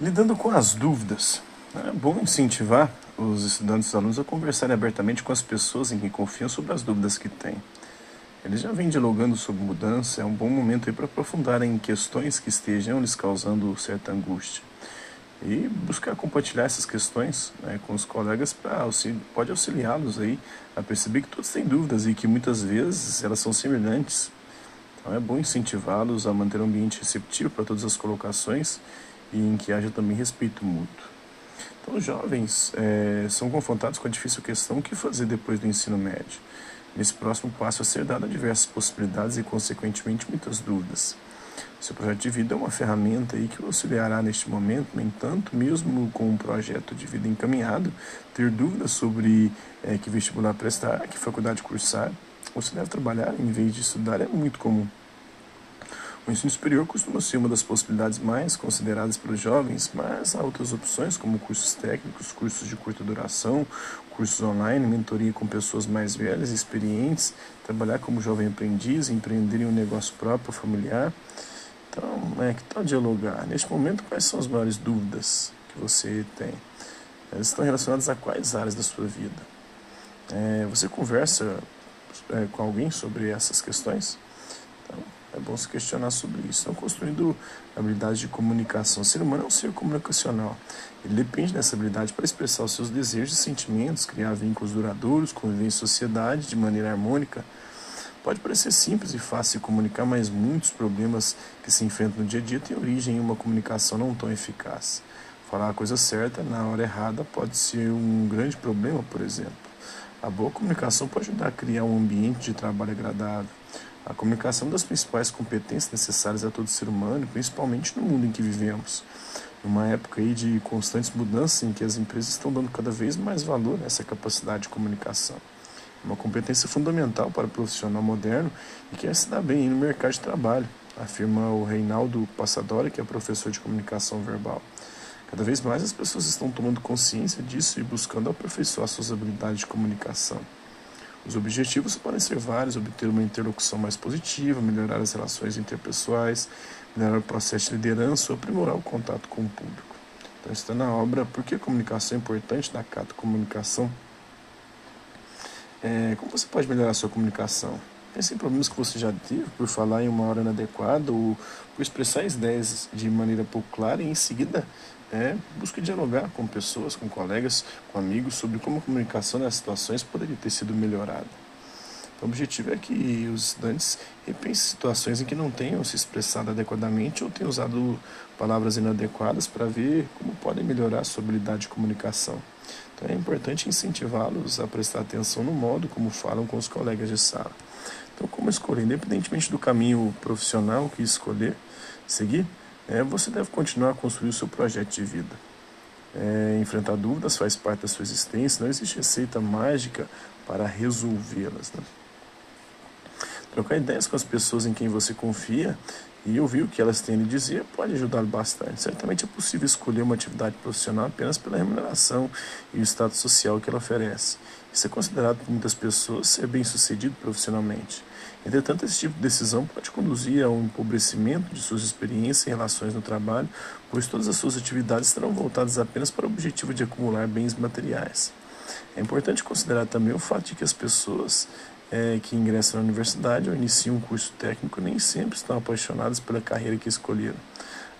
Lidando com as dúvidas, é bom incentivar os estudantes e alunos a conversarem abertamente com as pessoas em quem confiam sobre as dúvidas que têm. Eles já vêm dialogando sobre mudança, é um bom momento para aprofundarem em questões que estejam lhes causando certa angústia. E buscar compartilhar essas questões né, com os colegas para pode auxiliá-los aí a perceber que todos têm dúvidas e que muitas vezes elas são semelhantes. Então é bom incentivá-los a manter um ambiente receptivo para todas as colocações e em que haja também respeito mútuo. Então os jovens é, são confrontados com a difícil questão o que fazer depois do ensino médio. Nesse próximo passo a ser dado diversas possibilidades e, consequentemente, muitas dúvidas. Seu projeto de vida é uma ferramenta aí que o auxiliará neste momento, no entanto, mesmo com um projeto de vida encaminhado, ter dúvidas sobre é, que vestibular prestar, que faculdade cursar, você deve trabalhar em vez de estudar é muito comum. O ensino superior costuma ser uma das possibilidades mais consideradas pelos jovens, mas há outras opções, como cursos técnicos, cursos de curta duração, cursos online, mentoria com pessoas mais velhas e experientes, trabalhar como jovem aprendiz, empreender em um negócio próprio, familiar. Então, é, que tal dialogar? Neste momento, quais são as maiores dúvidas que você tem? Elas estão relacionadas a quais áreas da sua vida? É, você conversa é, com alguém sobre essas questões? Bom se questionar sobre isso. Estão construindo habilidade de comunicação. O ser humano é um ser comunicacional. Ele depende dessa habilidade para expressar os seus desejos e sentimentos, criar vínculos duradouros, conviver em sociedade de maneira harmônica. Pode parecer simples e fácil comunicar, mas muitos problemas que se enfrentam no dia a dia têm origem em uma comunicação não tão eficaz. Falar a coisa certa na hora errada pode ser um grande problema, por exemplo. A boa comunicação pode ajudar a criar um ambiente de trabalho agradável. A comunicação é das principais competências necessárias a todo ser humano, principalmente no mundo em que vivemos. Numa época aí de constantes mudanças em que as empresas estão dando cada vez mais valor a essa capacidade de comunicação. Uma competência fundamental para o profissional moderno e quer se dar bem no mercado de trabalho, afirma o Reinaldo Passadori, que é professor de comunicação verbal. Cada vez mais as pessoas estão tomando consciência disso e buscando aperfeiçoar suas habilidades de comunicação. Os objetivos podem ser vários: obter uma interlocução mais positiva, melhorar as relações interpessoais, melhorar o processo de liderança ou aprimorar o contato com o público. Então, está na obra Por que a comunicação é importante da Cato Comunicação. É, como você pode melhorar a sua comunicação? Pense em problemas que você já teve por falar em uma hora inadequada ou por expressar as ideias de maneira pouco clara e em seguida é, busque dialogar com pessoas, com colegas, com amigos sobre como a comunicação nas situações poderia ter sido melhorada. O objetivo é que os estudantes repensem situações em que não tenham se expressado adequadamente ou tenham usado palavras inadequadas para ver como podem melhorar a sua habilidade de comunicação. Então, é importante incentivá-los a prestar atenção no modo como falam com os colegas de sala. Então, como escolher, independentemente do caminho profissional que escolher seguir, é, você deve continuar a construir o seu projeto de vida. É, enfrentar dúvidas faz parte da sua existência, não existe receita mágica para resolvê-las. Né? Trocar ideias com as pessoas em quem você confia e ouvir o que elas têm a lhe dizer pode ajudá-lo bastante. Certamente é possível escolher uma atividade profissional apenas pela remuneração e o status social que ela oferece. Isso é considerado por muitas pessoas ser bem sucedido profissionalmente. Entretanto, esse tipo de decisão pode conduzir a um empobrecimento de suas experiências e relações no trabalho, pois todas as suas atividades estarão voltadas apenas para o objetivo de acumular bens materiais. É importante considerar também o fato de que as pessoas é, que ingressam na universidade ou iniciam um curso técnico nem sempre estão apaixonadas pela carreira que escolheram.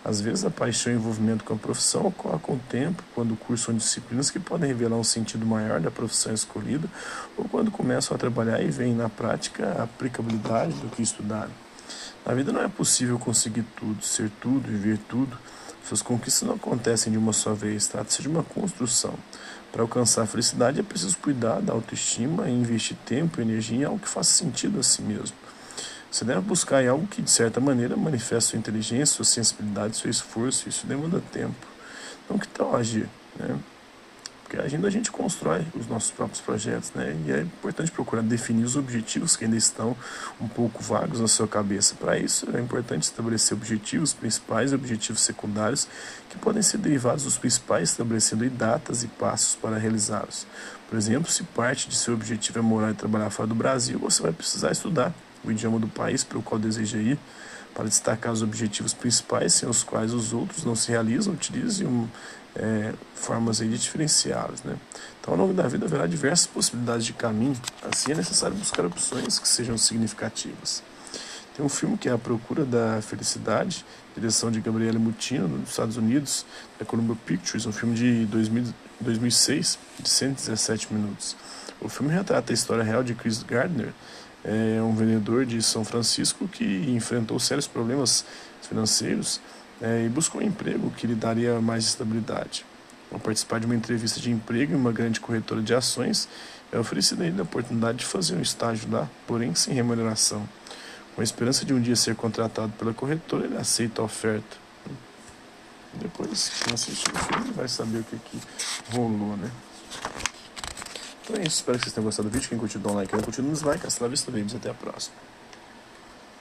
Às vezes, a paixão e o envolvimento com a profissão ocorre com o tempo, quando cursam disciplinas que podem revelar um sentido maior da profissão escolhida, ou quando começam a trabalhar e veem na prática a aplicabilidade do que estudaram. Na vida não é possível conseguir tudo, ser tudo, viver tudo. Suas conquistas não acontecem de uma só vez, trata-se de uma construção. Para alcançar a felicidade é preciso cuidar da autoestima e investir tempo e energia em algo que faça sentido a si mesmo. Você deve buscar em algo que, de certa maneira, manifeste sua inteligência, sua sensibilidade, seu esforço. Isso demanda tempo. Então, que tal agir? Né? Porque agindo a gente constrói os nossos próprios projetos, né? E é importante procurar definir os objetivos que ainda estão um pouco vagos na sua cabeça. Para isso, é importante estabelecer objetivos principais e objetivos secundários que podem ser derivados dos principais, estabelecendo datas e passos para realizá-los. Por exemplo, se parte de seu objetivo é morar e trabalhar fora do Brasil, você vai precisar estudar o idioma do país para o qual deseja ir, para destacar os objetivos principais sem os quais os outros não se realizam, utilize um, é, formas aí de diferenciá-los. Né? Então, ao longo da vida haverá diversas possibilidades de caminho, assim é necessário buscar opções que sejam significativas. Tem um filme que é A Procura da Felicidade, direção de Gabriele Mutino, nos Estados Unidos, da Columbia Pictures, um filme de 2000, 2006, de 117 minutos. O filme retrata a história real de Chris Gardner, é um vendedor de São Francisco que enfrentou sérios problemas financeiros é, e buscou um emprego que lhe daria mais estabilidade. Ao participar de uma entrevista de emprego em uma grande corretora de ações, é oferecida a ele a oportunidade de fazer um estágio lá, porém sem remuneração. Com a esperança de um dia ser contratado pela corretora, ele aceita a oferta. Depois, quem assistir o filme vai saber o que, que rolou, né? Então é isso, espero que vocês tenham gostado do vídeo. Quem curtiu, dá um like. Quem não curtiu, nos like. Hasta la vista. Até a próxima.